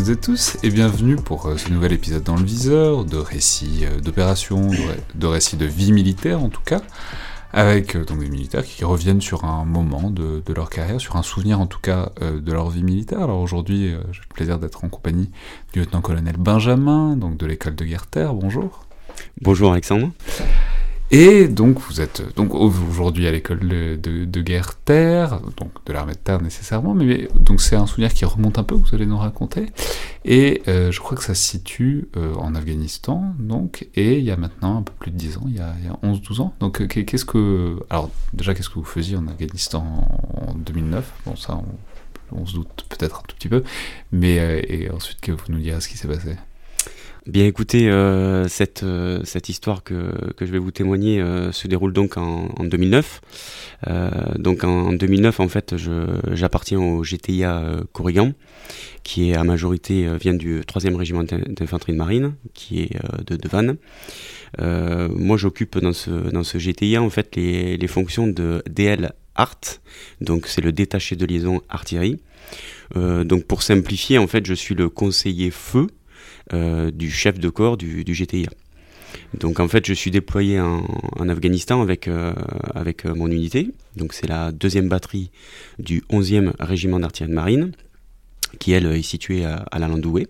Toutes et tous et bienvenue pour euh, ce nouvel épisode dans le viseur de récits euh, d'opérations, de, ré- de récits de vie militaire en tout cas, avec euh, donc des militaires qui reviennent sur un moment de, de leur carrière, sur un souvenir en tout cas de leur vie militaire. Alors aujourd'hui, j'ai le plaisir d'être en compagnie du lieutenant-colonel Benjamin, donc de l'école de guerre terre. Bonjour. Bonjour Alexandre. Et donc vous êtes donc aujourd'hui à l'école de, de- de guerre terre, donc de l'armée de terre nécessairement, mais donc c'est un souvenir qui remonte un peu, vous allez nous raconter. Et euh, je crois que ça se situe euh, en Afghanistan, donc, et il y a maintenant un peu plus de 10 ans, il y a, a 11-12 ans. Donc qu'est- qu'est-ce que... Alors déjà, qu'est-ce que vous faisiez en Afghanistan en 2009 Bon ça, on, on se doute peut-être un tout petit peu, mais euh, et ensuite que vous nous direz ce qui s'est passé? Bien écoutez, euh, cette, euh, cette histoire que, que je vais vous témoigner euh, se déroule donc en, en 2009. Euh, donc en 2009, en fait, j'appartiens au GTIA Corrigan, qui est à majorité vient du 3e régiment d'in- d'infanterie de marine, qui est de, de moi, j'occupe dans ce, dans ce GTIA en fait les, fonctions de DL Art, donc c'est le détaché de liaison artillerie. Donc pour simplifier, en fait, je suis le conseiller feu du chef de corps du, GTIA. Donc en fait, je suis déployé en, Afghanistan avec, euh, avec euh, mon unité. Donc c'est la deuxième batterie du 11e régiment d'artillerie de marine, qui elle est située à, à la Landoué.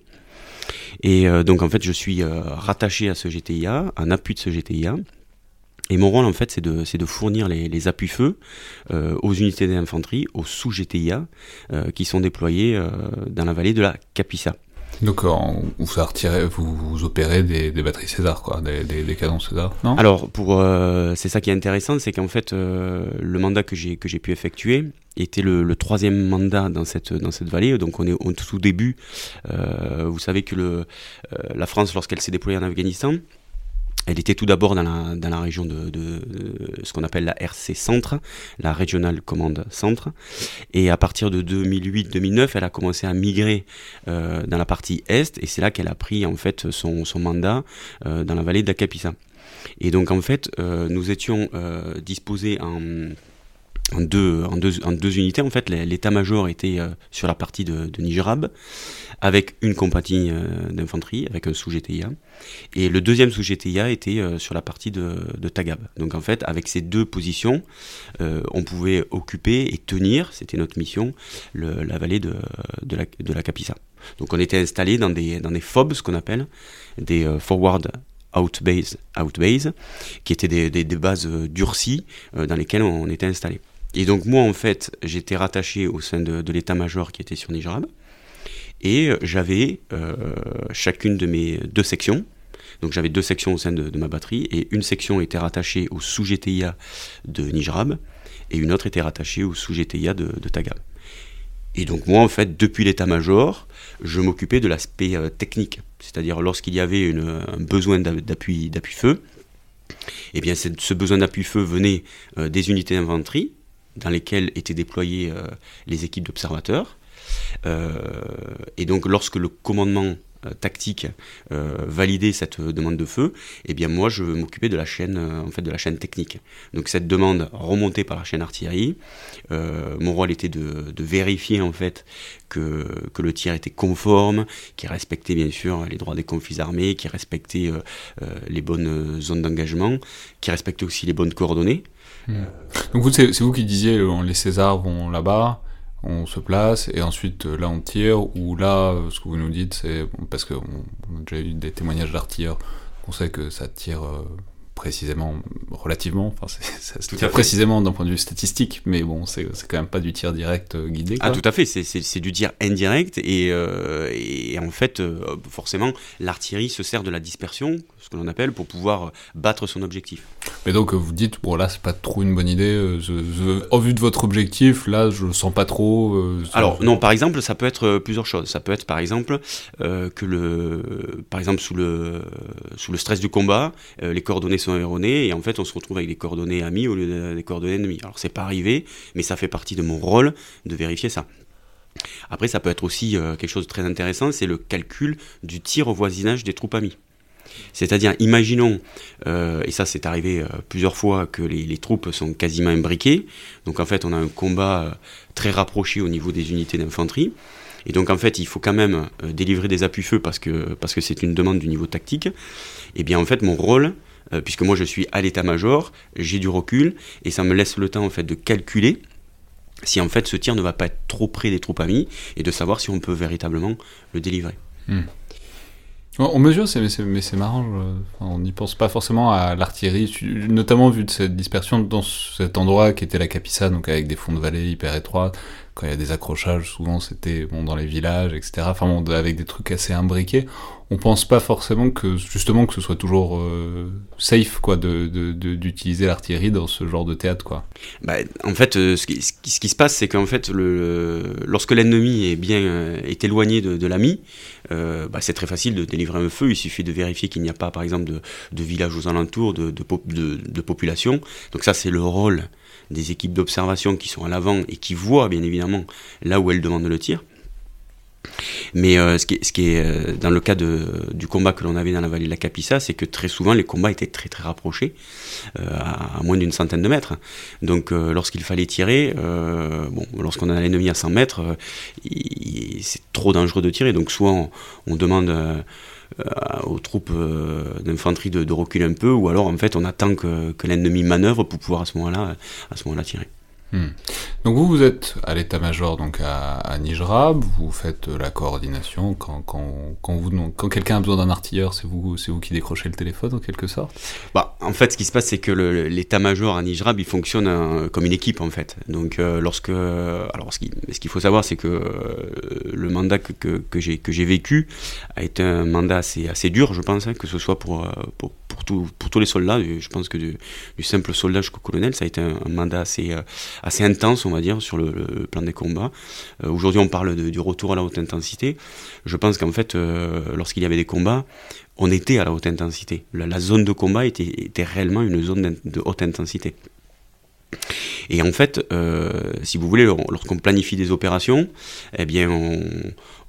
Et euh, donc en fait, je suis euh, rattaché à ce GTIA, en appui de ce GTIA. Et mon rôle en fait, c'est de, de fournir les, appuis-feu euh, aux unités d'infanterie, aux sous-GTIA, euh, qui sont déployés euh, dans la vallée de la Capissa. Donc en- vous, retirez, vous, opérez des, batteries César, quoi, des, canons César, non? Alors, pour, euh, c'est ça qui est intéressant, c'est qu'en fait, euh, le mandat que j'ai que j'ai pu effectuer était le, troisième mandat dans cette dans cette vallée. Donc, on est au tout début. Euh, vous savez que le, euh, la France, lorsqu'elle s'est déployée en Afghanistan, elle était tout d'abord dans la, dans la région de, ce qu'on appelle la RC Centre, la Regional Command Centre. Et à partir de 2008-2009, elle a commencé à migrer euh, dans la partie Est, et c'est là qu'elle a pris en fait son, son mandat euh, dans la vallée de la Capissa. Et donc en fait, euh, nous étions disposés en, en, deux, unités. En fait, l'état-major était euh, sur la partie de, Nigerab, avec une compagnie euh, d'infanterie, avec un sous-GTIA. Et le deuxième sous-GTIA était euh, sur la partie de, Tagab. Donc en fait, avec ces deux positions, on pouvait occuper et tenir, c'était notre mission, la vallée de, la, de. Donc on était installé dans des, dans FOB, ce qu'on appelle, des Forward Outbase, outbase qui étaient des, bases durcies dans lesquelles on était installé. Et donc moi, en fait, j'étais rattaché au sein de, l'état-major qui était sur Nigerab. Et j'avais euh, chacune de mes deux sections. Donc j'avais deux sections au sein de, ma batterie. Et une section était rattachée au sous-GTIA de Nigerab. Et une autre était rattachée au sous-GTIA de, de Tagab. Et donc moi, en fait, depuis l'état-major, je m'occupais de l'aspect euh, technique. C'est-à-dire lorsqu'il y avait un besoin d'a- d'appui feu, eh bien ce besoin d'appui feu venait euh, des unités d'infanterie dans lesquelles étaient déployées euh, les équipes d'observateurs. Euh, et donc lorsque le commandement euh, tactique euh, validait cette demande de feu, eh bien moi je m'occupais de la chaîne en fait de la chaîne technique. Donc cette demande remontait par la chaîne artillerie. Mon rôle était de, vérifier en fait que, que le tir était conforme, qu'il respectait bien sûr les droits des conflits armés, qu'il respectait les bonnes zones d'engagement, qu'il respectait aussi les bonnes coordonnées. Donc vous, c'est vous qui disiez, euh, les Césars vont là-bas, on se place, et ensuite euh, là on tire, ou là, ce que vous nous dites, c'est parce qu'on on a déjà eu des témoignages d'artilleurs, on sait que ça tire euh, précisément, relativement, enfin ça se Tout à tire fait. précisément d'un point de vue statistique, mais bon, c'est quand même pas du tir direct guidé. Ah tout à fait, c'est- du tir indirect et, euh, et en fait euh, forcément l'artillerie se sert de la dispersion, ce que l'on appelle, pour pouvoir battre son objectif. Mais donc euh, vous dites, bon là c'est pas trop une bonne idée, euh, je- je- au vu de votre objectif, là je sens pas trop. euh, Alors non, par exemple, ça peut être euh, plusieurs choses. Ça peut être par exemple euh, que le, par exemple sous le sous le stress du combat, euh, les coordonnées sont erronées et en fait on se retrouve avec des coordonnées amies au lieu de- des coordonnées ennemies. Alors c'est pas arrivé, mais ça fait partie de mon rôle de vérifier ça. Après, ça peut être aussi euh, quelque chose de très intéressant, c'est le calcul du tir au voisinage des troupes amies. C'est-à-dire, imaginons, euh, et ça c'est arrivé euh, plusieurs fois, que les, troupes sont quasiment imbriquées. Donc en fait, on a un combat euh, très rapproché au niveau des unités d'infanterie. Et donc en fait, il faut quand même délivrer des appuis-feu parce que parce que c'est une demande du niveau tactique. Et eh bien en fait, mon rôle, puisque moi je suis à l'état-major, j'ai du recul et ça me laisse le temps en fait de calculer si en fait ce tir ne va pas être trop près des troupes amies et de savoir si on peut véritablement le délivrer. Hmm. On mesure, mais c'est marrant, on n'y pense pas forcément à l'artillerie, notamment vu de cette dispersion dans cet endroit qui était la Capissa, donc avec des fonds de vallée hyper étroits, quand il y a des accrochages, souvent c'était bon, dans les villages, etc. Enfin bon, avec des trucs assez imbriqués. On pense pas forcément que justement que ce soit toujours euh, safe quoi de d'utiliser l'artillerie dans ce genre de théâtre quoi. Bah, en fait, euh, ce, qui, se passe, c'est qu'en fait, le, lorsque l'ennemi est bien euh, est éloigné de, de l'ami, bah, c'est très facile de délivrer un feu. Il suffit de vérifier qu'il n'y a pas, par exemple, de, de villages aux alentours, de, de, de population. Donc ça, c'est le rôle des équipes d'observation qui sont à l'avant et qui voient bien évidemment là où elles demandent le tir. Mais euh, ce, qui est, euh, dans le cas du combat que l'on avait dans la vallée de la Capissa, c'est que très souvent les combats étaient très très rapprochés, euh, à, moins d'une centaine de mètres. Donc lorsqu'il fallait tirer, bon, lorsqu'on a l'ennemi à 100 mètres, c'est trop dangereux de tirer. Donc soit on, demande aux troupes d'infanterie de, reculer un peu, ou alors en fait on attend que, l'ennemi manœuvre pour pouvoir à ce moment-là à ce moment-là tirer. Hmm. Donc vous, vous êtes à l'état-major donc à, à vous faites la coordination quand, quand, quand, quelqu'un a besoin d'un artilleur, c'est vous, c'est vous qui décrochez le téléphone en quelque sorte? Bah, En fait, ce qui se passe, c'est que l'état-major à Nijrab, il fonctionne euh, comme une équipe en fait. Donc euh, lorsque, alors ce qu'il faut savoir, c'est que euh, le mandat que, que, que j'ai vécu a été un mandat assez, assez dur, je pense, hein, que ce soit pour, pour, tout, pour tous les soldats. Je pense que du, simple soldat jusqu'au colonel, ça a été un, mandat assez assez intense, on va dire, sur le, plan des combats. Euh, aujourd'hui, on parle du retour à la haute intensité. Je pense qu'en fait, euh, lorsqu'il y avait des combats, on était à la haute intensité. La, zone de combat était, était réellement une zone de haute intensité. Et en fait, euh, si vous voulez, lorsqu'on planifie des opérations, eh bien,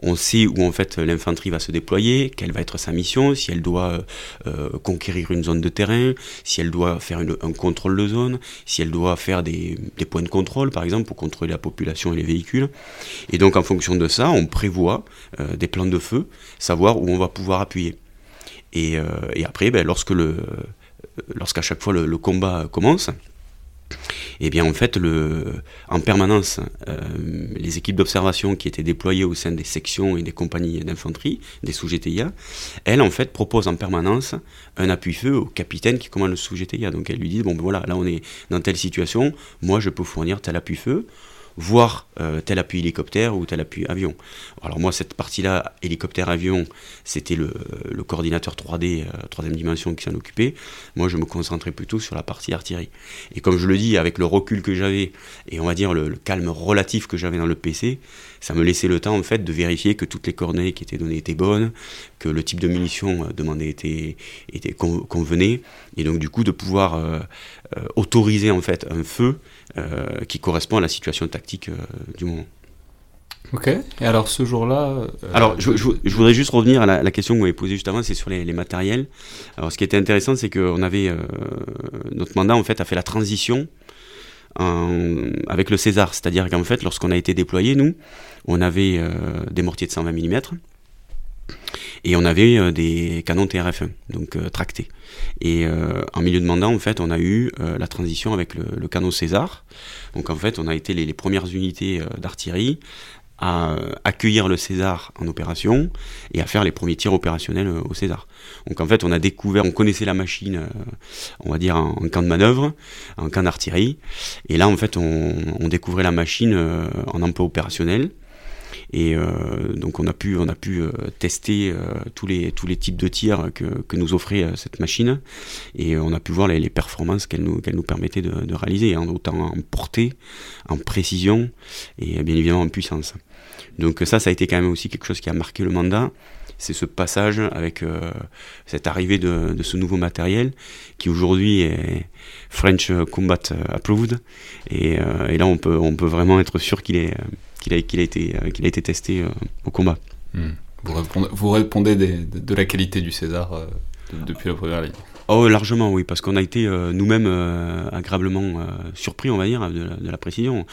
on, sait où en fait l'infanterie va se déployer, quelle va être sa mission, si elle doit euh, conquérir une zone de terrain, si elle doit faire un contrôle de zone, si elle doit faire des, points de contrôle, par exemple, pour contrôler la population et les véhicules. Et donc, en fonction de ça, on prévoit euh, des plans de feu, savoir où on va pouvoir appuyer. Et, après, ben, lorsque lorsqu'à chaque fois le combat commence, eh bien en fait, le, en permanence, euh, les équipes d'observation qui étaient déployées au sein des sections et des compagnies d'infanterie, des sous-GTIA, elles en fait proposent en permanence un appui-feu au capitaine qui commande le sous-GTIA. Donc elles lui disent, bon ben voilà, là on est dans telle situation, moi je peux fournir tel appui-feu, voir euh, tel appui hélicoptère ou tel appui avion. Alors moi, cette partie-là, hélicoptère-avion, c'était le, coordinateur 3D, euh, troisième dimension qui s'en occupait. Moi, je me concentrais plutôt sur la partie artillerie. Et comme je le dis, avec le recul que j'avais, et on va dire le, calme relatif que j'avais dans le PC, ça me laissait le temps, en fait, de vérifier que toutes les coordonnées qui étaient données étaient bonnes, que le type de munition euh, demandé était, convenait, et donc du coup de pouvoir autoriser, en fait, un feu euh, qui correspond à la situation tactique euh, du moment. Ok, et alors ce jour-là. Euh, alors je, voudrais juste revenir à la, question que vous m'avez posée juste avant, c'est sur les, matériels. Alors ce qui était intéressant, c'est qu'on avait. notre mandat en fait a fait la transition avec le César, c'est-à-dire qu'en fait, lorsqu'on a été déployé, nous, on avait des mortiers de 120 mm et on avait euh, des canons TRF1, donc euh, tractés. Et euh, en milieu de mandat, en fait, on a eu la transition avec le, canon César. Donc en fait, on a été les, premières unités d'artillerie à accueillir le César en opération et à faire les premiers tirs opérationnels au César. Donc en fait, on a découvert, on connaissait la machine, on va dire en, camp de manœuvre, en camp d'artillerie, et là en fait, on, on découvrait la machine en emploi opérationnel. Et euh, donc on a pu, on a pu euh, tester euh, tous, les, tous les types de tirs que, que nous offrait cette machine. Et on a pu voir les, performances qu'elle nous, qu'elle nous permettait de, de réaliser, hein, autant en portée, en précision et bien évidemment en puissance. Donc ça, ça a été quand même aussi quelque chose qui a marqué le mandat c'est ce passage avec cette arrivée de, de, ce nouveau matériel qui aujourd'hui est French Combat Approved et, et, là on peut, on peut vraiment être sûr qu'il est, qu'il a, a, été, euh, qu'il a été testé euh, au combat. Hmm. Vous répondez, vous répondez de, la qualité du César euh, depuis la première ligne Oh, largement, oui, parce qu'on a été nous-mêmes agréablement surpris, on va dire, de la, précision.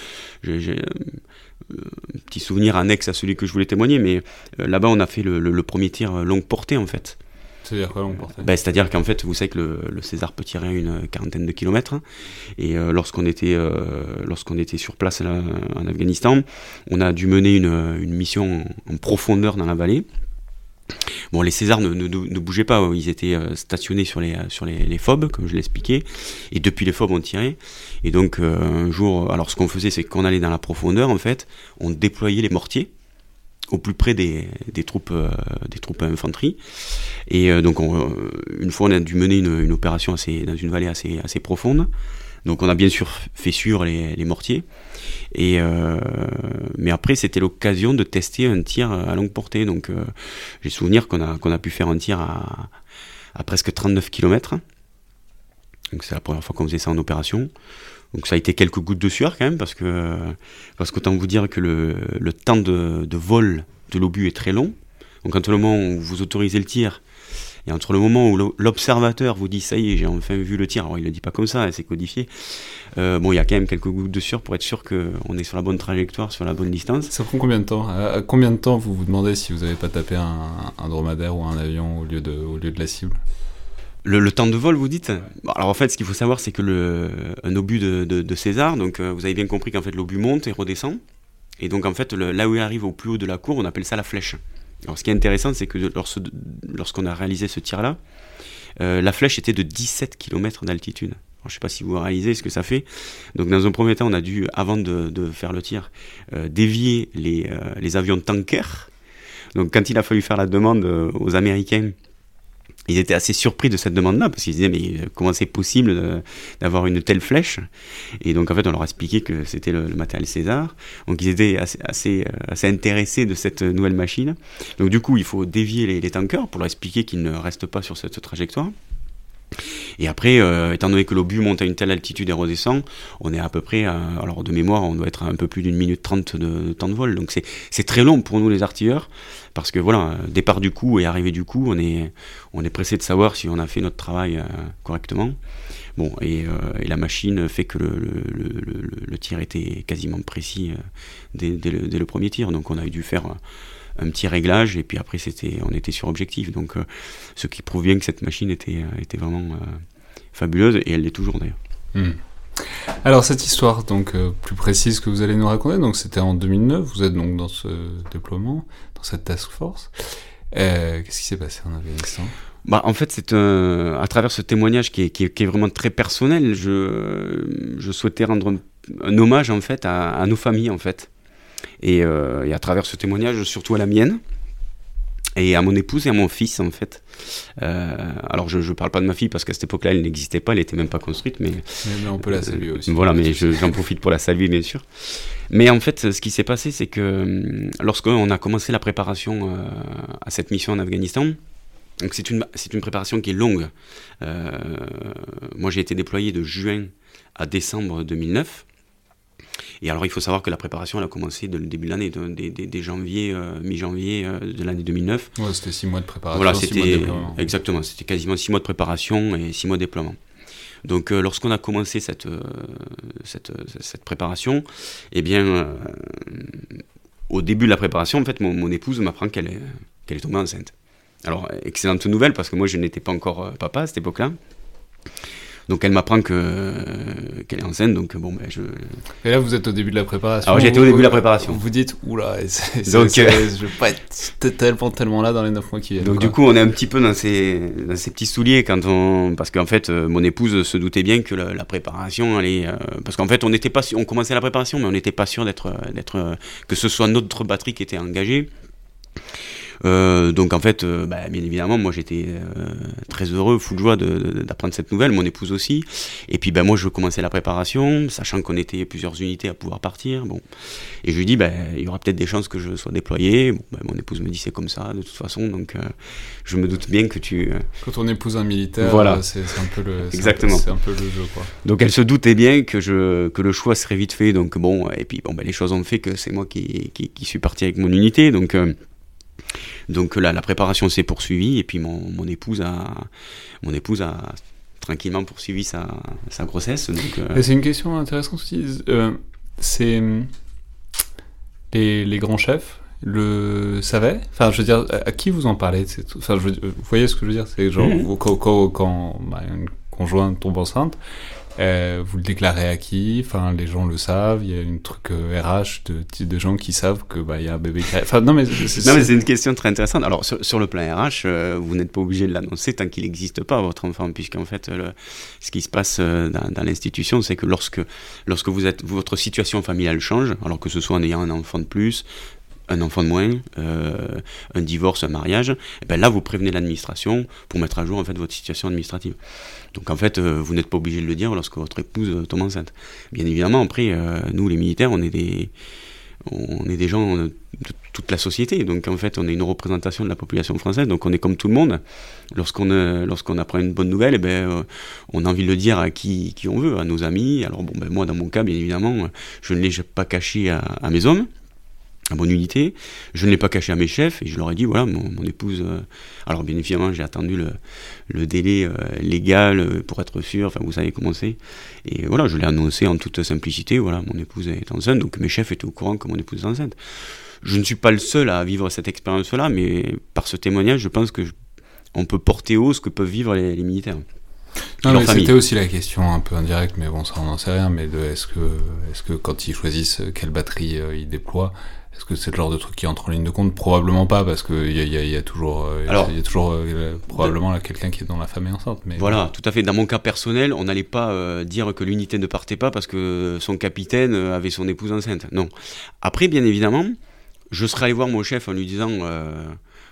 Petit souvenir annexe à celui que je voulais témoigner, mais là-bas on a fait le, premier tir longue portée en fait. C'est-à-dire quoi longue portée? Ben, C'est-à-dire qu'en fait, vous savez que le, César peut tirer une quarantaine de kilomètres. Hein. et lorsqu'on était, lorsqu'on était sur place en Afghanistan, on a dû mener une, une mission en profondeur dans la vallée. Bon, les Césars ne, bougeaient pas, ils étaient euh, stationnés sur les, sur les, les phobes, comme je l'expliquais, et depuis les phobes on tirait. Et donc euh, un jour, alors ce qu'on faisait, c'est qu'on allait dans la profondeur, en fait, on déployait les mortiers au plus près des, des troupes euh, des troupes infanterie et donc une fois on a dû mener une, une, opération assez dans une vallée assez assez profonde donc on a bien sûr fait sur les, mortiers et euh, mais après, c'était l'occasion de tester un tir à longue portée. Donc, euh, j'ai souvenir qu'on a, qu'on a pu faire un tir à, presque 39 km. Donc, c'est la première fois qu'on faisait ça en opération. Donc, ça a été quelques gouttes de sueur quand même, parce que, parce qu'autant vous dire que le, temps de, de vol de l'obus est très long. Donc, quand le moment où vous autorisez le tir et entre le moment où l'observateur vous dit ça y est, j'ai enfin vu le tir, alors il ne le dit pas comme ça, c'est codifié, euh, bon, il y a quand même quelques gouttes de sueur pour être sûr qu'on est sur la bonne trajectoire, sur la bonne distance. Ça prend combien de temps? À combien de temps vous vous demandez si vous n'avez pas tapé un, dromadaire ou un avion au lieu de, au lieu de la cible? Le, temps de vol, vous dites? Alors en fait, ce qu'il faut savoir, c'est que le, un obus de, César, donc euh, vous avez bien compris qu'en fait l'obus monte et redescend. Et donc en fait, là où il arrive au plus haut de la cour, on appelle ça la flèche. Alors ce qui est intéressant, c'est que lorsqu'on a réalisé ce tir-là, euh, la flèche était de 17 km d'altitude. Je ne sais pas si vous réalisez ce que ça fait. Donc dans un premier temps, on a dû, avant de, faire le tir, euh, dévier les, euh, les avions tanker. Donc quand il a fallu faire la demande aux Américains ils étaient assez surpris de cette demande-là, parce qu'ils disaient, mais comment c'est possible d'avoir une telle flèche? Et donc, en fait, on leur a expliqué que c'était le, matériel César. Donc, ils étaient assez, assez, euh, assez, intéressés de cette nouvelle machine. Donc, du coup, il faut dévier les, les tankers pour leur expliquer qu'ils ne restent pas sur cette trajectoire. Et après, euh, étant donné que l'obus monte à une telle altitude et redescend, on est à peu près, alors de mémoire, on doit être à un peu plus d'une minute trente de, temps de vol. Donc c'est très long pour nous les artilleurs, parce que voilà, départ du coup et arrivée du coup, on est, on est pressé de savoir si on a fait notre travail euh, correctement. Bon, et, euh, et, la machine fait que le, le, tir était quasiment précis dès, dès, le, premier tir, donc on a dû faire un petit réglage et puis après c'était on était sur objectif donc euh, ce qui prouve bien que cette machine était, euh, était vraiment euh, fabuleuse et elle l'est toujours d'ailleurs. Hmm. Alors cette histoire donc plus précise que vous allez nous raconter donc c'était en 2009 vous êtes donc dans ce déploiement dans cette task force qu'est-ce qui s'est passé en Afghanistan? Bah, en fait, c'est à travers ce témoignage qui est, qui est, vraiment très personnel, je, je souhaitais rendre un, hommage en fait à, à, nos familles en fait. Euh, et, à travers ce témoignage, surtout à la mienne, et à mon épouse et à mon fils en fait. Euh, alors je ne parle pas de ma fille parce qu'à cette époque-là elle n'existait pas, elle n'était même pas construite, mais, mais, on peut la saluer aussi. Voilà, mais j'en profite pour la saluer bien sûr. Mais en fait, ce qui s'est passé, c'est que lorsqu'on a commencé la préparation euh, à cette mission en Afghanistan, donc c'est une, c'est une préparation qui est longue. moi j'ai été déployé de juin à décembre 2009. Et alors, il faut savoir que la préparation, elle a commencé dès le début de l'année, dès, janvier, euh, mi-janvier euh, de l'année 2009. Ouais, c'était six mois de préparation. Voilà, c'était exactement, c'était quasiment six mois de préparation et six mois de déploiement. Donc, euh, lorsqu'on a commencé cette, cette, cette, préparation, eh bien, au début de la préparation, en fait, mon, mon épouse m'apprend qu'elle est, qu'elle est tombée enceinte. Alors, excellente nouvelle, parce que moi, je n'étais pas encore papa à cette époque-là. Donc elle m'apprend que qu'elle est enceinte, donc bon ben je. Et là vous êtes au début de la préparation. Alors j'étais au début de la préparation. Vous dites oula, donc euh, je vais pas être tellement tellement là dans les 9 mois qui viennent. Donc du coup on est un petit peu dans ces dans ces petits souliers quand on parce qu'en fait euh, mon épouse se doutait bien que la, préparation allait euh, parce qu'en fait on n'était pas on commençait la préparation mais on n'était pas sûr d'être d'être que ce soit notre batterie qui était engagée. Euh, donc en fait, euh, bah, bien évidemment, moi j'étais euh, très heureux, fou de joie d'apprendre cette nouvelle, mon épouse aussi. Et puis bah, moi je commençais la préparation, sachant qu'on était plusieurs unités à pouvoir partir. Bon. Et je lui dis, bah, il y aura peut-être des chances que je sois déployé. Bon, bah, mon épouse me dit c'est comme ça de toute façon, donc je me doute bien que tu... Quand on épouse un militaire, voilà. c'est un peu le... Exactement. C'est un, peu le jeu. Quoi. Donc elle se doutait bien que, je, que le choix serait vite fait. Donc bon, et puis bon, bah, les choses ont fait que c'est moi qui, qui, qui, suis parti avec mon unité. Donc donc là, la préparation s'est poursuivie et puis mon, mon, épouse a, mon épouse a tranquillement poursuivi sa, sa grossesse. Euh, c'est une question intéressante aussi. Euh, c'est les, les grands chefs le savaient? Enfin, je veux dire, à qui vous en parlez? Enfin, je vous voyez ce que je veux dire? C'est genre, Mhm. quand, quand, quand, bah, une conjointe tombe enceinte, euh, vous le déclarez à qui? Enfin, les gens le savent. Il y a une truc euh, RH de, de gens qui savent que bah il y a un bébé qui. Enfin, non mais c'est Non, mais c'est une question très intéressante. Alors, sur, sur le plan RH, euh, vous n'êtes pas obligé de l'annoncer tant qu'il n'existe pas, votre enfant, puisqu'en fait, le- ce qui se passe euh, dans, dans l'institution, c'est que lorsque, lorsque vous êtes, votre situation familiale change, alors que ce soit en ayant un enfant de plus, un enfant de moins, euh, un divorce, un mariage, eh ben là, vous prévenez l'administration pour mettre à jour en fait votre situation administrative. Donc en fait, euh, vous n'êtes pas obligé de le dire lorsque votre épouse tombe enceinte. Bien évidemment, après, euh, nous, les militaires, on est des, on est des gens de toute la société. Donc en fait, on est une représentation de la population française. Donc on est comme tout le monde. Lorsqu'on apprend une bonne nouvelle, eh ben, on a envie de le dire à qui, qui on veut, à nos amis. Alors bon, ben, moi, dans mon cas, bien évidemment, je ne l'ai pas caché à mes hommes à mon unité. Je ne l'ai pas caché à mes chefs et je leur ai dit voilà, mon, mon épouse. euh, alors, bien évidemment, j'ai attendu le, le délai euh, légal euh, pour être sûr. Enfin, vous savez comment c'est. Et voilà, je l'ai annoncé en toute simplicité. Voilà, mon épouse est enceinte, donc mes chefs étaient au courant que mon épouse est enceinte. Je ne suis pas le seul à vivre cette expérience-là, mais par ce témoignage, je pense que je- on peut porter haut ce que peuvent vivre les, les militaires. Non, c'était aussi la question un peu indirecte, mais bon, ça on n'en sait rien. Mais de est-ce que, est-ce que quand ils choisissent quelle batterie euh, ils déploient, est-ce que c'est le genre de truc qui entre en ligne de compte? Probablement pas, parce qu'il y y, a, il y a toujours, euh, Alors, y a toujours euh, probablement quelqu'un qui est dans la famille enceinte. Mais Voilà, tout à fait. Dans mon cas personnel, on n'allait pas euh, dire que l'unité ne partait pas parce que son capitaine avait son épouse enceinte. Non. Après, bien évidemment, je serais allé voir mon chef en lui disant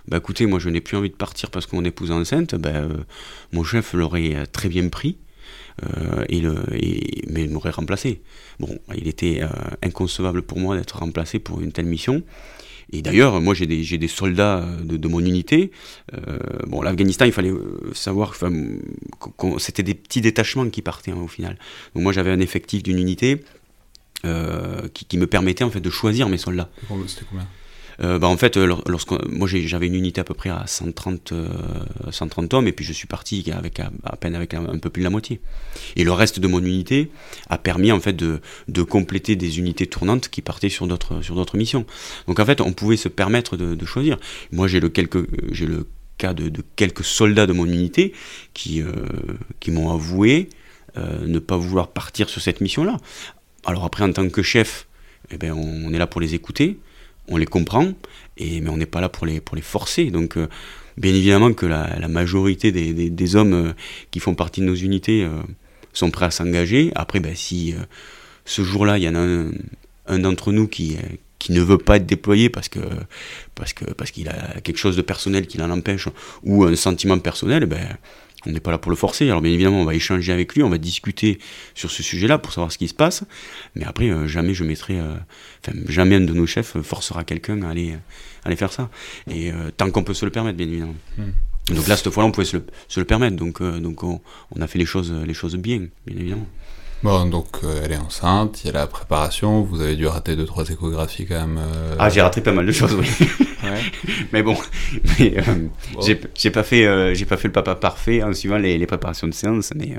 bah écoutez, moi je n'ai plus envie de partir parce que mon épouse est enceinte. Bah, mon chef l'aurait très bien pris. Euh, et le, et- mais il m'aurait remplacé. Bon, il était euh, inconcevable pour moi d'être remplacé pour une telle mission. Et d'ailleurs, moi j'ai des, des soldats euh, de, mon unité. Euh, bon, l'Afghanistan, il fallait euh, savoir que c'était des petits détachements qui partaient hein, au final. Donc moi j'avais un effectif d'une unité euh, qui, qui me permettait en fait de choisir mes soldats. C'était combien? Euh, bah, en fait, euh, lor- lorsqu'on- moi j'avais une unité à peu près à 130, euh, 130 hommes et puis je suis parti avec à, peine avec un, peu plus de la moitié. Et le reste de mon unité a permis en fait de, compléter des unités tournantes qui partaient sur d'autres sur d'autres missions. Donc en fait, on pouvait se permettre de, choisir. Moi j'ai le quelque j'ai le cas de, quelques soldats de mon unité qui euh, qui m'ont avoué euh, ne pas vouloir partir sur cette mission-là. Alors après, en tant que chef, eh ben, on est là pour les écouter, on les comprend, et, mais on n'est pas là pour les, pour les forcer. Donc, euh, bien évidemment que la, majorité des, hommes euh, qui font partie de nos unités euh, sont prêts à s'engager. Après, ben, si ce jour-là, il y en a un, un d'entre nous qui, qui ne veut pas être déployé parce que parce que parce qu'il a quelque chose de personnel qui l'en empêche ou un sentiment personnel, ben on n'est pas là pour le forcer. Alors bien évidemment, on va échanger avec lui, on va discuter sur ce sujet-là pour savoir ce qui se passe. Mais après, euh, jamais je mettrai, euh, enfin jamais un de nos chefs forcera quelqu'un à aller, à aller faire ça. Et euh, tant qu'on peut se le permettre, bien évidemment. Hmm. Donc là, cette fois-là, on pouvait se le, se le permettre. Donc, donc on, on a fait les choses, les choses bien, bien évidemment. Bon, donc euh, elle est enceinte, il y a la préparation, vous avez dû rater deux trois échographies quand même. euh, Ah, j'ai raté pas mal de choses, oui. ouais. Mais bon, mais, euh, Bon. j'ai pas fait, j'ai pas fait le papa parfait en suivant les, les préparations de séance. Mais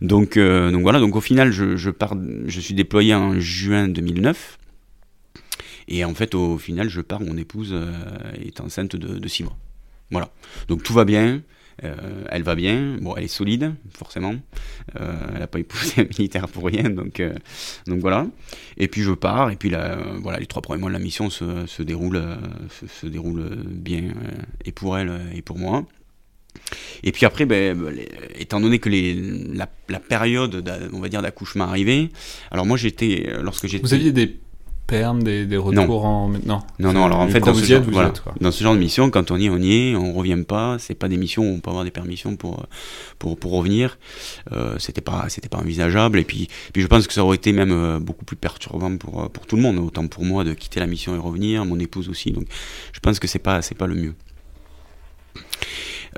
donc, donc voilà. Donc au final, je, je pars, je suis déployé en juin 2009. Et en fait, au final, je pars. Mon épouse est enceinte de, de six mois. Voilà. Donc tout va bien. Euh, elle va bien. Bon, elle est solide, forcément. Euh, elle n'a pas épousé un militaire pour rien. Donc, euh, donc voilà. Et puis je pars. Et puis là, voilà, les trois premiers mois de la mission se, se déroulent, se, se bien, et pour elle et pour moi. Et puis après, ben, les- étant donné que les, la, période, on va dire, d'accouchement arrivait, alors moi j'étais... Vous aviez des des, des retours en. Non. Non, non, alors en fait, dans ce, êtes, genre, vous y voilà, êtes, quoi. dans ce genre de mission, quand on y est, on y est, on revient pas, c'est pas des missions où on peut avoir des permissions pour, pour, pour revenir, euh, c'était pas, c'était pas envisageable, et puis, puis je pense que ça aurait été même euh, beaucoup plus perturbant pour, euh, pour tout le monde, autant pour moi de quitter la mission et revenir, mon épouse aussi, donc je pense que c'est pas, c'est pas le mieux.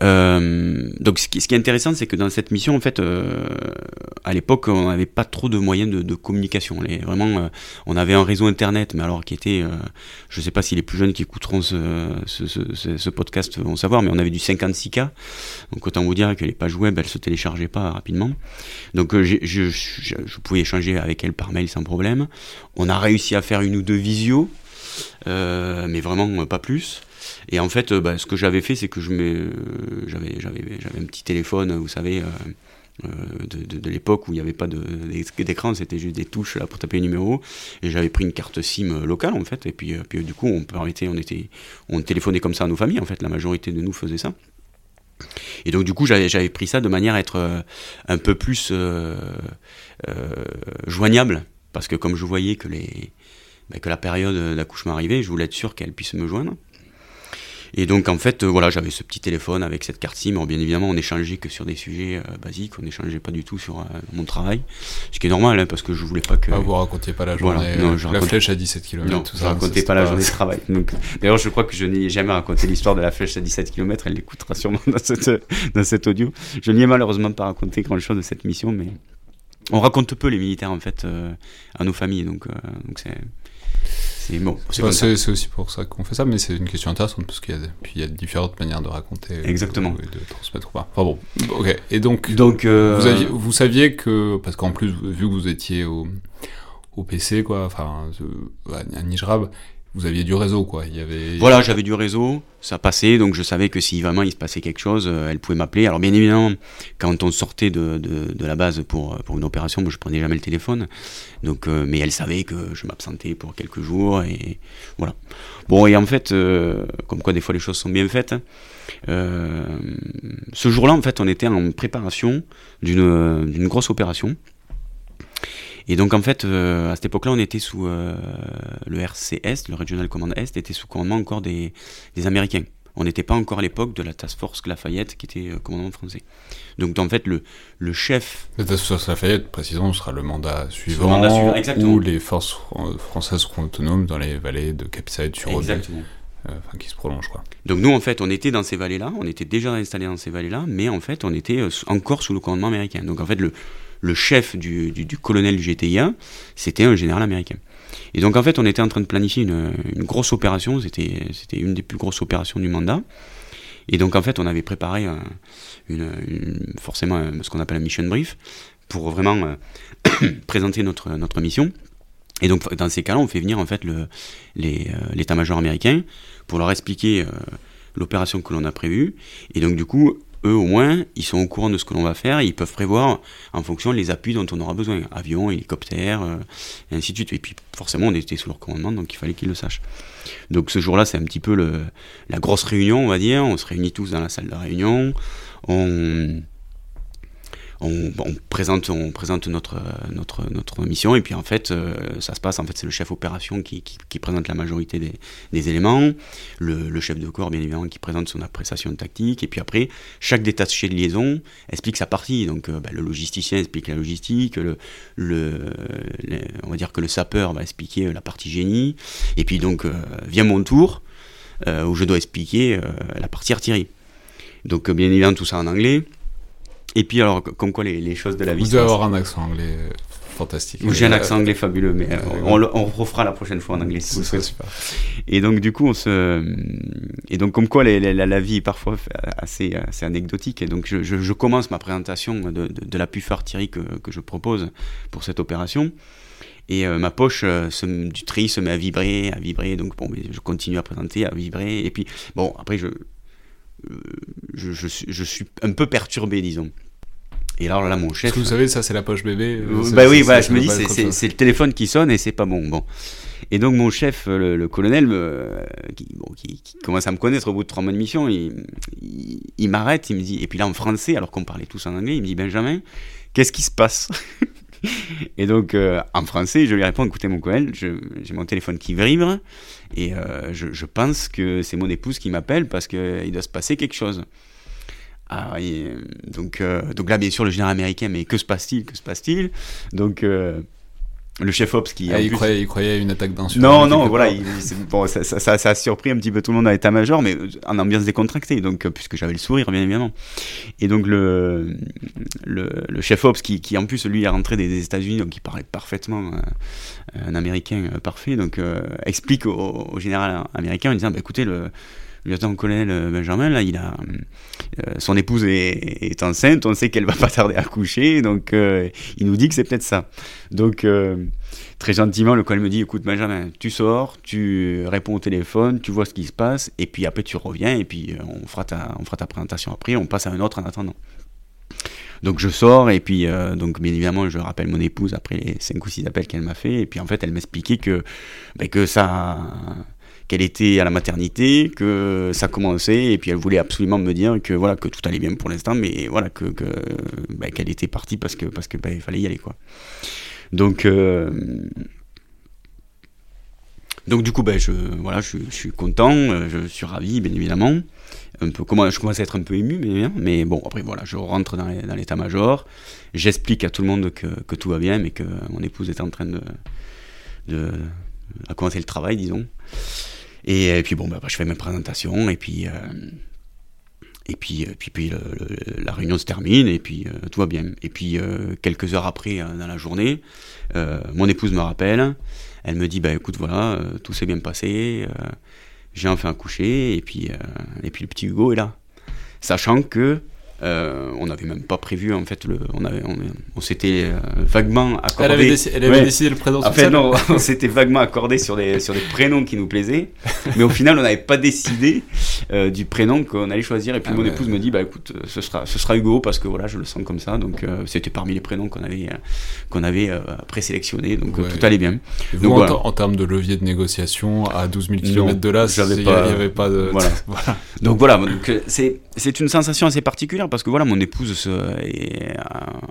Euh, donc ce qui, est intéressant, c'est que dans cette mission, en fait, euh, à l'époque, on n'avait pas trop de moyens de, communication. Vraiment, euh, on avait un réseau internet, mais alors qui était, euh, je ne sais pas si les plus jeunes qui écouteront ce, podcast vont savoir, mais on avait du 56K. Donc autant vous dire que les pages web, elles se téléchargeaient pas rapidement. Donc euh, je, pouvais échanger avec elle par mail sans problème. On a réussi à faire une ou deux visios. mais vraiment pas plus. Et en fait, bah, ce que j'avais fait, c'est que je j'avais, j'avais, un petit téléphone, vous savez, euh, de, de, l'époque où il n'y avait pas d'écran, c'était juste des touches là pour taper les numéros. Et j'avais pris une carte SIM locale en fait. Et puis, euh, puis du coup, on permettait, on était, on téléphonait comme ça à nos familles en fait. La majorité de nous faisait ça. Et donc du coup, j'avais pris ça de manière à être euh, un peu plus joignable, parce que comme je voyais que les, bah, que la période d'accouchement arrivait, je voulais être sûr qu'elle puisse me joindre. Et donc en fait, euh, voilà, j'avais ce petit téléphone avec cette carte SIM. bien évidemment, on n'échangeait que sur des sujets euh, basiques, on n'échangeait pas du tout sur euh, mon travail. Ce qui est normal, hein, parce que je voulais pas que. Ah, vous racontiez pas la journée. non, je la flèche à 17 km. Non, tout je racontais pas la journée de travail. D'ailleurs, je crois que je n'ai jamais raconté l'histoire de la flèche à 17 km. Elle l'écoutera sûrement dans, cette, dans cet audio. Je n'y ai malheureusement pas raconté grand chose de cette mission, mais on raconte peu les militaires en fait à nos familles, donc donc c'est c'est bon, c'est aussi pour ça qu'on fait ça, mais c'est une question intéressante parce qu'il y a, puis il y a différentes manières de raconter Exactement. et de transmettre ou pas. Enfin bon, ok. Et donc, donc euh, vous, aviez, vous saviez que, parce qu'en plus, vu que vous étiez au, au PC, quoi, enfin, euh, à Nijrab, vous aviez du réseau, quoi. Il y avait... Voilà, j'avais du réseau, ça passait, donc je savais que si vraiment il se passait quelque chose, euh, elle pouvait m'appeler. Alors bien évidemment, quand on sortait de, de, la base pour, pour une opération, moi je prenais jamais le téléphone, donc, euh, mais elle savait que je m'absentais pour quelques jours, et voilà. Bon, et en fait, euh, comme quoi des fois les choses sont bien faites, ce jour-là, en fait, on était en préparation d'une grosse opération. Et donc en fait, euh, à cette époque-là, on était sous euh, le RCS, le Regional Command Est, était sous commandement encore des, des Américains. On n'était pas encore à l'époque de la Task Force Lafayette qui était euh, commandant français. Donc en fait, le, le chef... La Task Force Lafayette, précisément, sera le mandat suivant, le mandat suivant exactement. où les forces françaises seront autonomes dans les vallées de Capside sur Exactement. enfin, qui se prolonge quoi. Donc nous en fait on était dans ces vallées-là, on était déjà installés dans ces vallées-là, mais en fait on était encore sous le commandement américain. Donc en fait le, le chef du, colonel du GTIA, c'était un général américain. Et donc en fait, on était en train de planifier une, grosse opération, c'était une des plus grosses opérations du mandat. Et donc en fait, on avait préparé forcément ce qu'on appelle un mission brief pour vraiment euh, présenter notre, notre mission. Et donc dans ces cas-là, on fait venir en fait euh, l'état-major américain pour leur expliquer euh, l'opération que l'on a prévue. Et donc du coup, eux au moins, ils sont au courant de ce que l'on va faire, ils peuvent prévoir en fonction les appuis dont on aura besoin, avion, hélicoptère, euh, et ainsi de suite. Et puis forcément, on était sous leur commandement, donc il fallait qu'ils le sachent. Donc ce jour-là, c'est un petit peu le, la grosse réunion, on va dire. On se réunit tous dans la salle de réunion, on on, présente, on présente notre, notre, notre mission et puis en fait euh, ça se passe, en fait c'est le chef opération qui, qui, présente la majorité des, éléments, le, chef de corps bien évidemment qui présente son appréciation tactique et puis après chaque détaché de liaison explique sa partie, donc euh, bah, le logisticien explique la logistique, le, on va dire que le sapeur va expliquer la partie génie et puis donc euh, vient mon tour où je dois expliquer la partie artillerie. Donc bien évidemment tout ça en anglais. Et puis alors, comme quoi les, choses de la vie. Vous devez avoir un accent anglais euh, fantastique. J'ai un accent anglais fabuleux, mais euh, on, on, refera la prochaine fois en anglais. Si vous super. Et donc du coup, on se, et donc comme quoi la, vie est parfois assez, assez anecdotique. Et donc je, je, commence ma présentation de, de, de la puffe artillerie que, que, je propose pour cette opération. Et euh, ma poche se, du tri se met à vibrer, à vibrer. Donc bon, je continue à présenter, à vibrer. Et puis bon, après je je, je, je, suis un peu perturbé, disons. Et alors là, mon chef. Parce que vous savez, ça, c'est la poche bébé. Euh, bah oui, voilà, je me dis, c'est le téléphone qui sonne et c'est pas bon. Bon. Et donc, mon chef, le, colonel, qui, bon, qui, commence à me connaître au bout de trois mois de mission, il, il, m'arrête, il me dit, et puis là, en français, alors qu'on parlait tous en anglais, il me dit, Benjamin, qu'est-ce qui se passe? Et donc, euh, en français, je lui réponds, écoutez, mon colonel, j'ai mon téléphone qui vibre, et euh, je, pense que c'est mon épouse qui m'appelle parce qu'il doit se passer quelque chose. Ah, donc, euh, donc là, bien sûr, le général américain, mais que se passe-t-il? Que se passe-t-il? Donc, euh, le chef Ops qui. Ah, il, croyait, il, croyait, à une attaque d'un Non, non, voilà. bon, ça, ça, ça, a surpris un petit peu tout le monde à l'état-major, mais en ambiance décontractée, donc, puisque j'avais le sourire, bien évidemment. Et donc, le, le, le chef Ops qui, qui, en plus, lui, est rentré des, des États-Unis, donc il parlait parfaitement un américain parfait, donc explique au, au, général américain en disant bah, écoutez, le lieutenant-colonel Benjamin, là, il a, son épouse est, enceinte, on sait qu'elle va pas tarder à coucher, donc il nous dit que c'est peut-être ça. Donc, très gentiment, le colonel me dit, écoute Benjamin, tu sors, tu réponds au téléphone, tu vois ce qui se passe, et puis après tu reviens, et puis on fera ta, on fera ta présentation après, on passe à un autre en attendant. Donc je sors et puis euh, donc bien évidemment je rappelle mon épouse après les 5 ou 6 appels qu'elle m'a fait et puis en fait elle m'expliquait que ben, que ça qu'elle était à la maternité, que ça commençait et puis elle voulait absolument me dire que voilà que tout allait bien pour l'instant mais voilà que, ben, qu'elle était partie parce que parce ben, il fallait y aller quoi. Donc euh, donc du coup ben je voilà je, suis content, euh, je suis ravi bien évidemment un peu, je commence à être un peu ému, mais, mais bon, après voilà, je rentre dans, l'état-major, j'explique à tout le monde que, que, tout va bien, mais que mon épouse est en train de, de commencer le travail, disons. Et, puis bon, bah, je fais ma présentation, et puis, euh, et puis, euh, puis, puis la réunion se termine, et puis euh, tout va bien. Et puis quelques heures après, dans la journée, mon épouse me rappelle, elle me dit, bah écoute, voilà, tout s'est bien passé j'ai enfin accouché, et puis, euh, et puis le petit Hugo est là. Sachant que euh, on n'avait même pas prévu en fait le, on avait, on, s'était euh, vaguement accordé. Elle avait, elle avait décidé le prénom. En fait non, on s'était vaguement accordé sur des sur des prénoms qui nous plaisaient, mais au final on n'avait pas décidé euh, du prénom qu'on allait choisir. Et puis ah mon épouse me dit bah écoute ce sera ce sera Hugo parce que voilà je le sens comme ça donc c'était parmi les prénoms qu'on avait qu'on avait présélectionnés donc tout allait bien. donc, en, termes de levier de négociation à 12 000 km de là, il n'y avait pas de voilà. voilà. Donc voilà c'est c'est une sensation assez particulière parce que voilà, mon épouse, euh,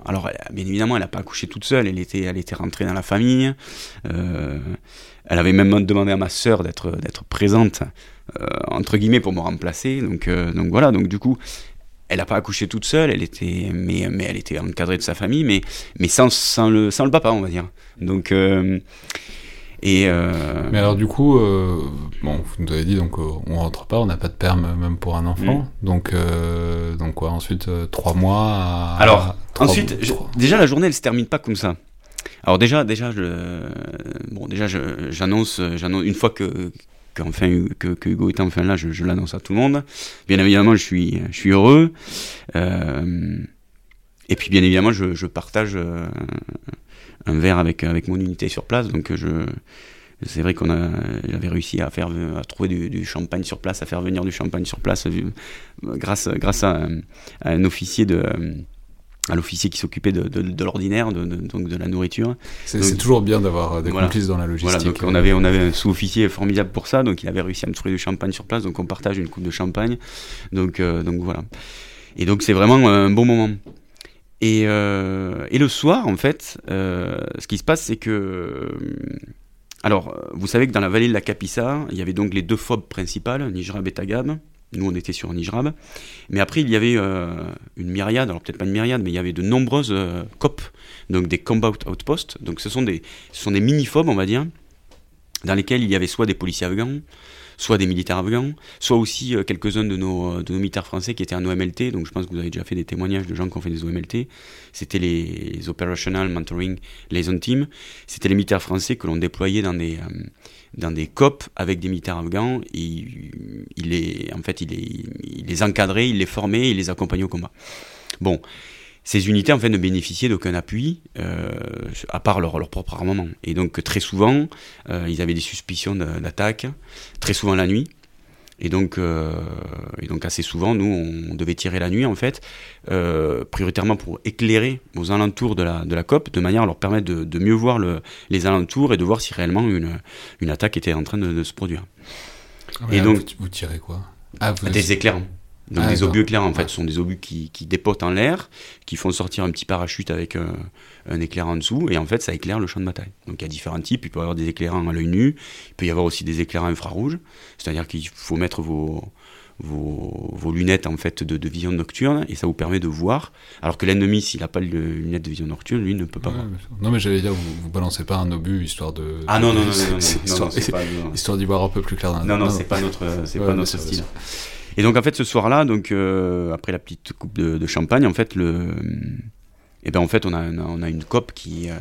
alors bien évidemment, elle n'a pas accouché toute seule, elle était, elle était rentrée dans la famille. Euh, elle avait même demandé à ma sœur d'être, d'être présente, euh, entre guillemets, pour me remplacer. Donc, donc voilà, donc du coup, elle n'a pas accouché toute seule, elle était, mais, mais elle était encadrée de sa famille, mais, mais sans, sans, le, sans le papa, on va dire. Donc euh, Mais alors du coup, euh, bon, vous nous avez dit donc euh, on rentre pas, on n'a pas de perme même pour un enfant, mm. donc donc quoi Ensuite trois mois. alors ensuite, déjà la journée elle se termine pas comme ça. Alors déjà déjà je bon déjà j'annonce j'annonce une fois que que, Hugo est enfin là, je, l'annonce à tout le monde. Bien évidemment, je suis, je suis heureux. et puis, bien évidemment, je, je partage un verre avec, avec mon unité sur place. Donc je, c'est vrai qu'on a, j'avais réussi à faire, à trouver du, champagne sur place, à faire venir du champagne sur place, euh, grâce, grâce à, un officier de, à l'officier qui s'occupait de, de, l'ordinaire, de, donc de la nourriture. C'est toujours bien d'avoir des complices dans la logistique. Voilà, donc on avait, on avait un sous-officier formidable pour ça, donc il avait réussi à me trouver du champagne sur place, donc on partage une coupe de champagne. Donc, euh, donc voilà. Et donc c'est vraiment un bon moment. Et, euh, et, le soir, en fait, euh, ce qui se passe, c'est que. Euh, alors, vous savez que dans la vallée de la Capissa, il y avait donc les deux phobes principales, Nijrab et Tagab. Nous, on était sur Nijrab. Mais après, il y avait une myriade, alors peut-être pas une myriade, mais il y avait de nombreuses COP, donc des Combat Outposts. Donc, ce sont des, ce sont des mini-phobes, on va dire, dans lesquels il y avait soit des policiers afghans, soit des militaires afghans, soit aussi euh, quelques-uns de nos, euh, de nos militaires français qui étaient en OMLT. Donc je pense que vous avez déjà fait des témoignages de gens qui ont fait des OMLT. C'était les, Operational Mentoring Liaison Team. C'était les militaires français que l'on déployait dans des, euh, dans des COP avec des militaires afghans. Et il les, en fait, il les, il les encadrait, il les formait, il les accompagnait au combat. Bon, ces unités en fait ne bénéficiaient d'aucun appui euh, à part leur, leur, propre armement. Et donc très souvent, euh, ils avaient des suspicions d'attaque, très souvent la nuit. Et donc, euh, et donc assez souvent, nous, on devait tirer la nuit en fait, prioritairement pour éclairer aux alentours de la, de la COP, de manière à leur permettre de, de mieux voir le, les alentours et de voir si réellement une, une attaque était en train de, se produire. et donc, vous, tirez quoi? Ah, Des éclairants. Donc ah, des obus éclairs en fait. Sont des obus qui, qui dépotent en l'air, qui font sortir un petit parachute avec euh, un éclair en dessous, et en fait ça éclaire le champ de bataille. Donc il y a différents types, il peut y avoir des éclairants à l'œil nu, il peut y avoir aussi des éclairants infrarouges, c'est-à-dire qu'il faut mettre vos, vos, lunettes en fait de, vision nocturne, et ça vous permet de voir, alors que l'ennemi s'il n'a pas de lunettes de vision nocturne, lui ne peut pas voir. Non mais j'allais dire, vous, vous balancez pas un obus histoire de... Ah non, non, non, non, histoire, d'y voir un peu plus clair. non, non, c'est pas notre, c'est pas notre style. Et donc en fait ce soir-là, donc euh, après la petite coupe de, champagne, en fait le, et eh ben en fait on a, on a une COP qui euh,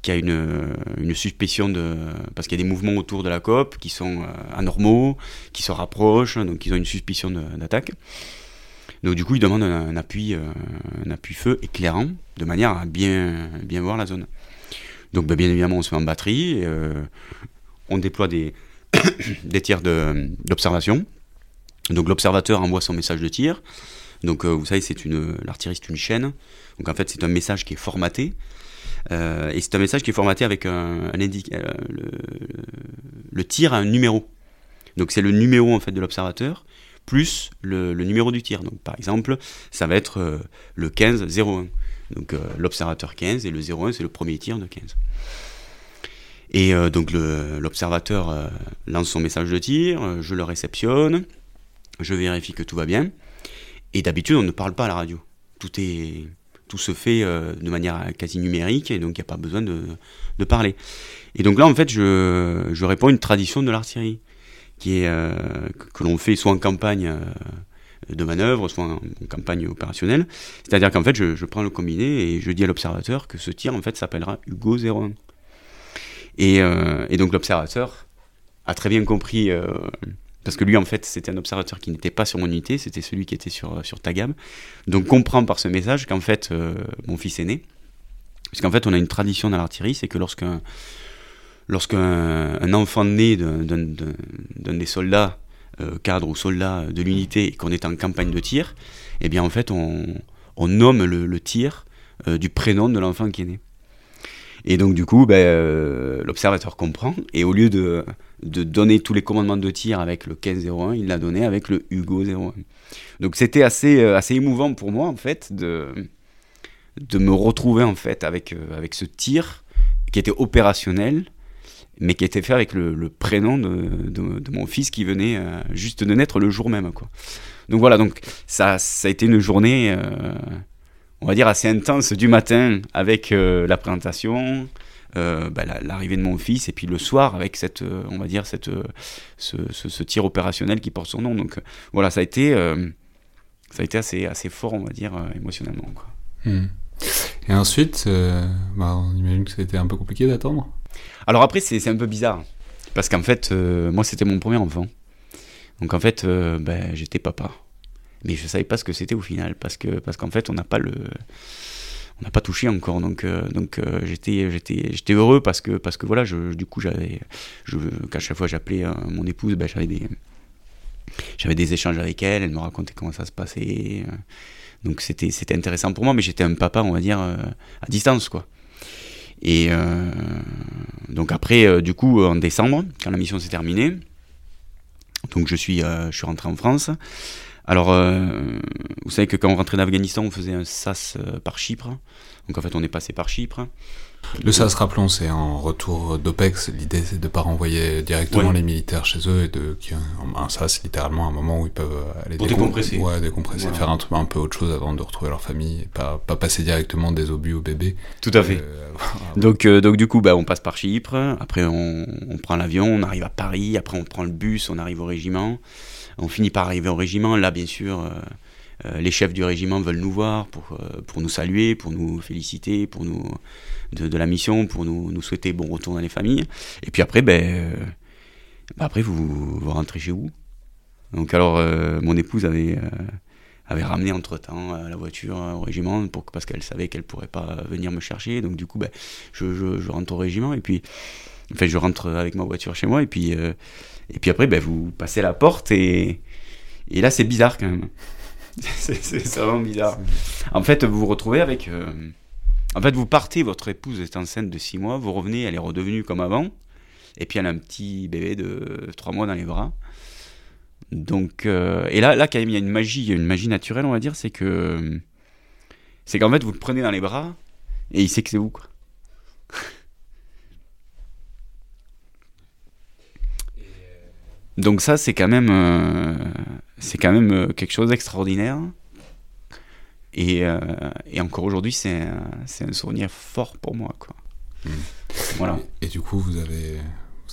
qu'il y a une, une, suspicion de. Parce qu'il y a des mouvements autour de la COP qui sont anormaux, qui se rapprochent, donc ils ont une suspicion d'attaque. Donc du coup, ils demandent un, appui, un appui feu éclairant, de manière à bien, bien voir la zone. Donc ben, bien évidemment, on se met en batterie, on déploie des, des tirs d'observation. Donc l'observateur envoie son message de tir. Donc vous savez, c'est une l'artillerie, c'est une chaîne. Donc en fait, c'est un message qui est formaté. Euh, et c'est un message qui est formaté avec un, euh, le, tir a un numéro. Donc c'est le numéro en fait de l'observateur plus le, numéro du tir. Donc par exemple, ça va être euh, le 15-01. Donc l'observateur 15 et le 01 c'est le premier tir de 15. Et donc l'observateur lance son message de tir, je le réceptionne, je vérifie que tout va bien. Et d'habitude on ne parle pas à la radio. Tout est tout se fait euh, de manière quasi numérique et donc il n'y a pas besoin de, parler. Et donc là, en fait, je, je réponds à une tradition de l'artillerie qui est euh, que, l'on fait soit en campagne euh, de manœuvre, soit en, campagne opérationnelle. C'est-à-dire qu'en fait, je, prends le combiné et je dis à l'observateur que ce tir en fait s'appellera Hugo 01. Et, et donc l'observateur a très bien compris parce que lui, en fait, c'était un observateur qui n'était pas sur mon unité, c'était celui qui était sur, sur Tagab. Donc, comprend par ce message qu'en fait, euh, mon fils est né. Puisqu'en fait, on a une tradition dans l'artillerie, c'est que lorsqu'un lorsqu'un enfant né d'un des soldats, euh, cadres ou soldats de l'unité, et qu'on est en campagne de tir, eh bien, en fait, on, on nomme le, tir euh, du prénom de l'enfant qui est né. Et donc, du coup, ben, l'observateur comprend, et au lieu de donner tous les commandements de tir avec le 1501, il l'a donné avec le Hugo 01. Donc c'était assez, euh, assez émouvant pour moi en fait de, de me retrouver en fait avec, euh, avec ce tir qui était opérationnel mais qui était fait avec le, prénom de, de, mon fils qui venait euh, juste de naître le jour même. Donc voilà, donc ça, ça a été une journée on va dire assez intense du matin avec la présentation, euh, bah, l'arrivée de mon fils et puis le soir avec cette euh, on va dire cette euh, ce, tir opérationnel qui porte son nom donc voilà ça a été ça a été assez assez fort on va dire émotionnellement quoi. Hmm. Et ensuite, bah, on imagine que ça a été un peu compliqué d'attendre. Alors après, c'est un peu bizarre. Parce qu'en fait, moi, c'était mon premier enfant. Donc en fait, ben, j'étais papa. Mais je savais pas ce que c'était au final. Parce qu'en parce qu'en fait, on n'a pas le on n'a pas touché encore. Donc euh, donc euh, j'étais j'étais j'étais heureux parce que parce que voilà je, du coup j'avais je qu'à chaque fois j'appelais euh, mon épouse ben, j'avais des j'avais des échanges avec elle elle me racontait comment ça se passait donc c'était c'était intéressant pour moi mais j'étais un papa on va dire à distance quoi. Et donc après du coup en décembre quand la mission s'est terminée donc je suis je suis rentré en France alors, euh, vous savez que quand on rentrait d'Afghanistan, on faisait un SAS euh, par Chypre. Donc en fait, on est passé par Chypre. Le SAS, rappelons, c'est en retour d'OPEX. L'idée, c'est de ne pas renvoyer directement les militaires chez eux et de. Un SAS, littéralement, un moment où ils peuvent aller Pour décompresser. Ouais, décompresser, faire un, un, peu autre chose avant de retrouver leur famille et pas, pas passer directement des obus aux bébés. Tout à fait. Euh, donc, donc, du coup, bah, on passe par Chypre. Après, on, on prend l'avion, on arrive à Paris. Après, on prend le bus, on arrive au régiment. On finit par arriver au régiment. Là, bien sûr, euh, euh, les chefs du régiment veulent nous voir pour, euh, pour nous saluer, pour nous féliciter, pour nous de, la mission, pour nous, souhaiter bon retour dans les familles. Et puis après, ben, ben après vous, rentrez chez vous. Donc alors, mon épouse avait avait ramené entre temps la voiture au régiment parce qu'elle savait qu'elle pourrait pas venir me chercher. Donc du coup, ben, je, je, rentre au régiment et puis, enfin, je rentre avec ma voiture chez moi et puis et puis après, ben, vous passez la porte et, et là, c'est bizarre quand même. c'est vraiment bizarre. En fait, vous vous retrouvez avec. Euh, en fait, vous partez, votre épouse est enceinte de 6 mois, vous revenez, elle est redevenue comme avant. Et puis elle a un petit bébé de 3 mois dans les bras. Donc, euh, et là, là, quand même, il y a une magie, une magie naturelle, on va dire, c'est que. C'est qu'en fait, vous le prenez dans les bras et il sait que c'est vous, quoi. Donc ça, c'est quand même, euh, c'est quand même euh, quelque chose d'extraordinaire. Et, euh, et, encore aujourd'hui, c'est un, un, souvenir fort pour moi. Quoi. Hmm. Voilà. Et, du coup, vous avez,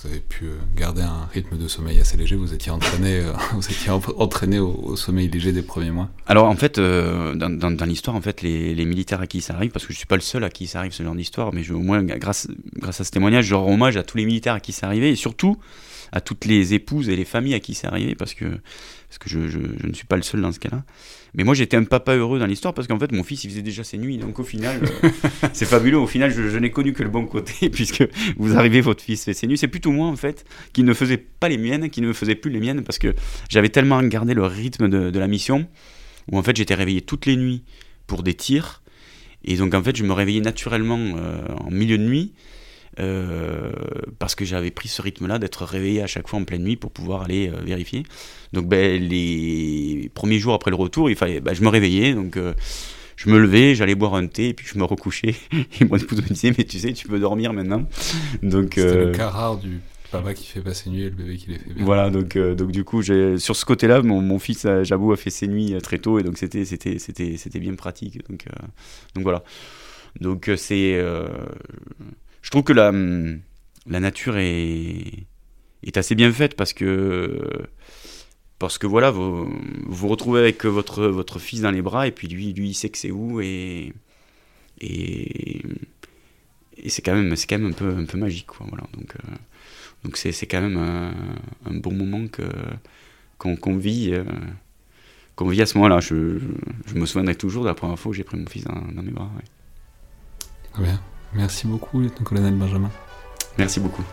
vous avez pu garder un rythme de sommeil assez léger. Vous étiez entraîné, entraîné au, sommeil léger des premiers mois. Alors en fait, dans, l'histoire, en fait, les, militaires à qui ça arrive, parce que je suis pas le seul à qui ça arrive ce genre d'histoire, mais je, au moins grâce, à ce témoignage, je rends hommage à tous les militaires à qui ça arrivait et surtout à toutes les épouses et les familles à qui c'est arrivé, parce que, parce que je, je, ne suis pas le seul dans ce cas-là. Mais moi, j'étais un papa heureux dans l'histoire, parce qu'en fait, mon fils, il faisait déjà ses nuits, donc au final, euh, c'est fabuleux. Au final, je, n'ai connu que le bon côté, puisque vous arrivez, votre fils fait ses nuits. C'est plutôt moi, en fait, qui ne faisait pas les miennes, qui ne faisait plus les miennes, parce que j'avais tellement gardé le rythme de, de la mission, où en fait, j'étais réveillé toutes les nuits pour des tirs. Et donc, en fait, je me réveillais naturellement euh, en milieu de nuit. Euh, parce que j'avais pris ce rythme-là d'être réveillé à chaque fois en pleine nuit pour pouvoir aller euh, vérifier. Donc ben, les premiers jours après le retour, il fallait, ben, je me réveillais, donc euh, je me levais, j'allais boire un thé, et puis je me recouchais. Et mon épouse me disait, mais tu sais, tu peux dormir maintenant. Donc c'était le cas rare du papa qui fait pas ses nuits et le bébé qui les fait bien. Voilà, donc, donc du coup, sur ce côté-là, mon, mon, fils, j'avoue, a fait ses nuits très tôt, et donc c'était, c'était, c'était, c'était bien pratique. Donc, donc voilà. Donc c'est je trouve que la, la nature est, est assez bien faite parce que parce que voilà vous vous retrouvez avec votre votre fils dans les bras et puis lui lui il sait que c'est où et et, et c'est quand même c'est quand même un peu un peu magique voilà. Donc euh, donc c'est c'est quand même un, un, bon moment que qu'on vit euh, qu'on vit à ce moment-là. Je, je, me souviendrai toujours de la première fois que j'ai pris mon fils dans, dans mes bras ouais. bien Merci beaucoup, lieutenant-colonel Benjamin. Merci beaucoup.